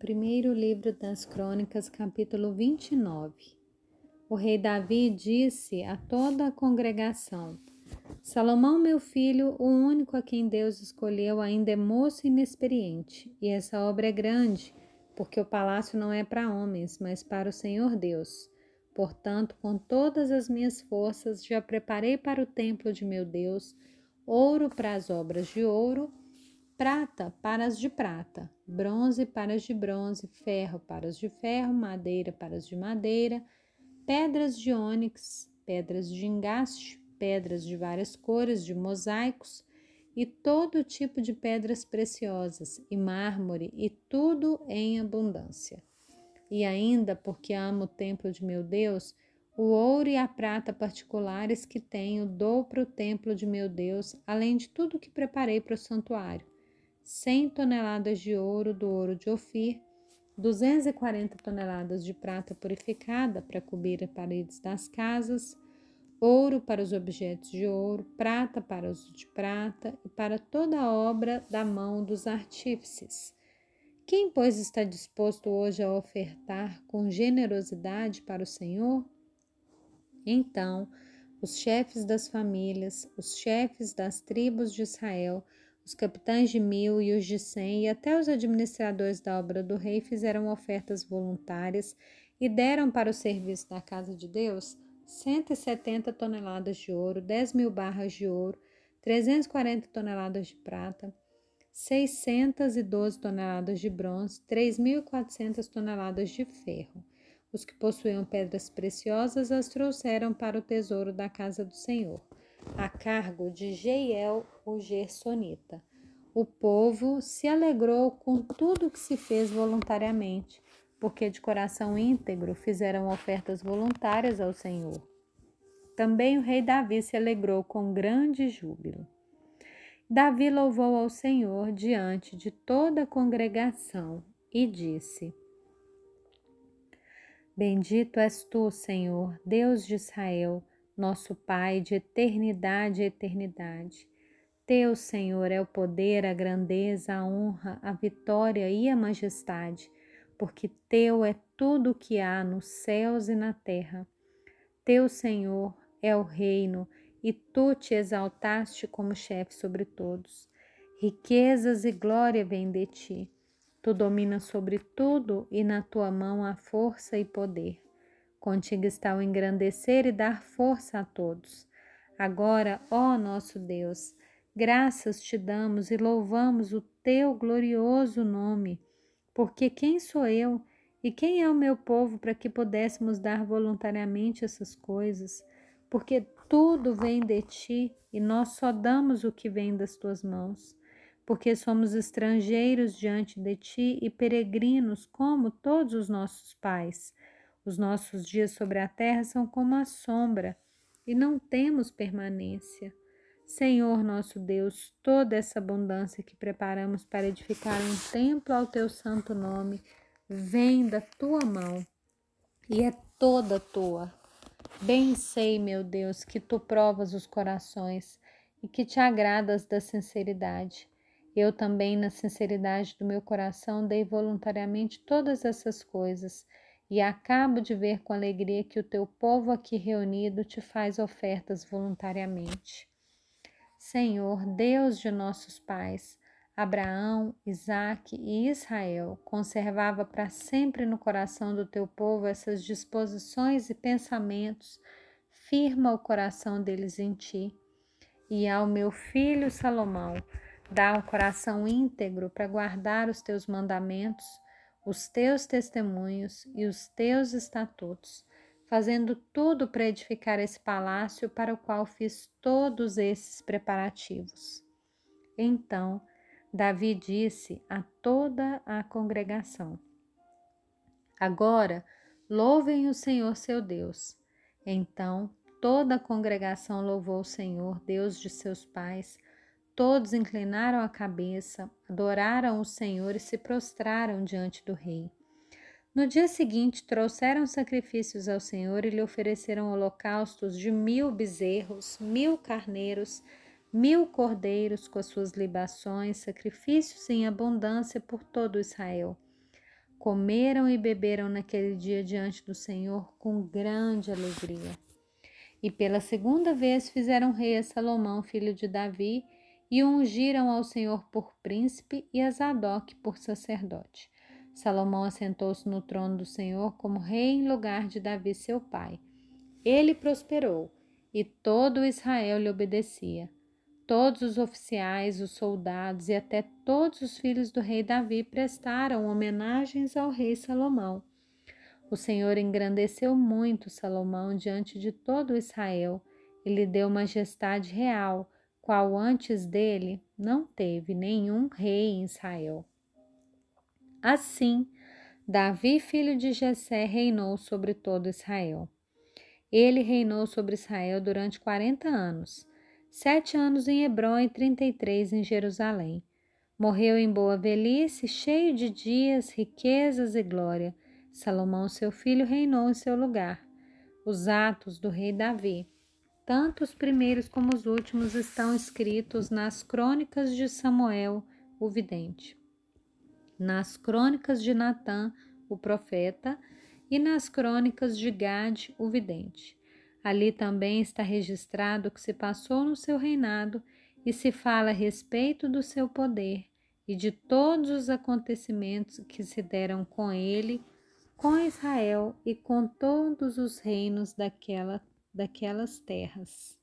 Primeiro livro das Crônicas, capítulo 29. O rei Davi disse a toda a congregação: Salomão, meu filho, o único a quem Deus escolheu, ainda é moço e inexperiente, e essa obra é grande, porque o palácio não é para homens, mas para o Senhor Deus. Portanto, com todas as minhas forças, já preparei para o templo de meu Deus ouro para as obras de ouro prata para as de prata, bronze para as de bronze, ferro para as de ferro, madeira para as de madeira, pedras de ônix, pedras de engaste, pedras de várias cores, de mosaicos e todo tipo de pedras preciosas, e mármore, e tudo em abundância. E ainda, porque amo o templo de meu Deus, o ouro e a prata particulares que tenho dou para o templo de meu Deus, além de tudo que preparei para o santuário 100 toneladas de ouro do ouro de Ofir, 240 toneladas de prata purificada para cobrir as paredes das casas, ouro para os objetos de ouro, prata para os de prata e para toda a obra da mão dos artífices. Quem, pois, está disposto hoje a ofertar com generosidade para o Senhor? Então, os chefes das famílias, os chefes das tribos de Israel, os capitães de mil e os de cem, e até os administradores da obra do rei fizeram ofertas voluntárias e deram para o serviço da casa de Deus 170 toneladas de ouro, 10 mil barras de ouro, 340 toneladas de prata, 612 toneladas de bronze, 3.400 toneladas de ferro. Os que possuíam pedras preciosas as trouxeram para o tesouro da casa do Senhor a cargo de Jeiel, o Gersonita. O povo se alegrou com tudo que se fez voluntariamente, porque de coração íntegro fizeram ofertas voluntárias ao Senhor. Também o rei Davi se alegrou com grande júbilo. Davi louvou ao Senhor diante de toda a congregação e disse: Bendito és tu, Senhor, Deus de Israel nosso Pai de eternidade a eternidade. Teu, Senhor, é o poder, a grandeza, a honra, a vitória e a majestade, porque Teu é tudo o que há nos céus e na terra. Teu, Senhor, é o reino, e Tu te exaltaste como chefe sobre todos. Riquezas e glória vêm de Ti. Tu dominas sobre tudo, e na Tua mão há força e poder. Contigo está o engrandecer e dar força a todos. Agora, ó nosso Deus, graças te damos e louvamos o teu glorioso nome, porque quem sou eu e quem é o meu povo para que pudéssemos dar voluntariamente essas coisas? Porque tudo vem de ti e nós só damos o que vem das tuas mãos. Porque somos estrangeiros diante de ti e peregrinos como todos os nossos pais. Os nossos dias sobre a terra são como a sombra e não temos permanência. Senhor nosso Deus, toda essa abundância que preparamos para edificar um templo ao teu santo nome vem da tua mão e é toda tua. Bem sei, meu Deus, que tu provas os corações e que te agradas da sinceridade. Eu também, na sinceridade do meu coração, dei voluntariamente todas essas coisas e acabo de ver com alegria que o teu povo aqui reunido te faz ofertas voluntariamente. Senhor, Deus de nossos pais, Abraão, Isaque e Israel, conservava para sempre no coração do teu povo essas disposições e pensamentos, firma o coração deles em ti. E ao meu filho Salomão, dá um coração íntegro para guardar os teus mandamentos os teus testemunhos e os teus estatutos, fazendo tudo para edificar esse palácio para o qual fiz todos esses preparativos. Então Davi disse a toda a congregação: Agora louvem o Senhor seu Deus. Então toda a congregação louvou o Senhor, Deus de seus pais, Todos inclinaram a cabeça, adoraram o Senhor e se prostraram diante do rei. No dia seguinte, trouxeram sacrifícios ao Senhor e lhe ofereceram holocaustos de mil bezerros, mil carneiros, mil cordeiros com as suas libações, sacrifícios em abundância por todo Israel. comeram e beberam naquele dia diante do Senhor com grande alegria. E pela segunda vez fizeram rei a Salomão, filho de Davi, e ungiram ao Senhor por príncipe e a Zadok por sacerdote. Salomão assentou-se no trono do Senhor como rei em lugar de Davi, seu pai. Ele prosperou e todo Israel lhe obedecia. Todos os oficiais, os soldados e até todos os filhos do rei Davi prestaram homenagens ao rei Salomão. O Senhor engrandeceu muito Salomão diante de todo Israel e lhe deu majestade real, qual antes dele não teve nenhum rei em Israel. Assim, Davi, filho de Jessé, reinou sobre todo Israel. Ele reinou sobre Israel durante quarenta anos, sete anos em Hebron e trinta e três em Jerusalém. Morreu em boa velhice, cheio de dias, riquezas e glória. Salomão, seu filho, reinou em seu lugar. Os atos do rei Davi, tanto os primeiros como os últimos, estão escritos nas crônicas de Samuel, o vidente, nas crônicas de Natã, o profeta, e nas crônicas de Gade, o vidente. Ali também está registrado o que se passou no seu reinado e se fala a respeito do seu poder e de todos os acontecimentos que se deram com ele, com Israel e com todos os reinos daquela, daquelas terras.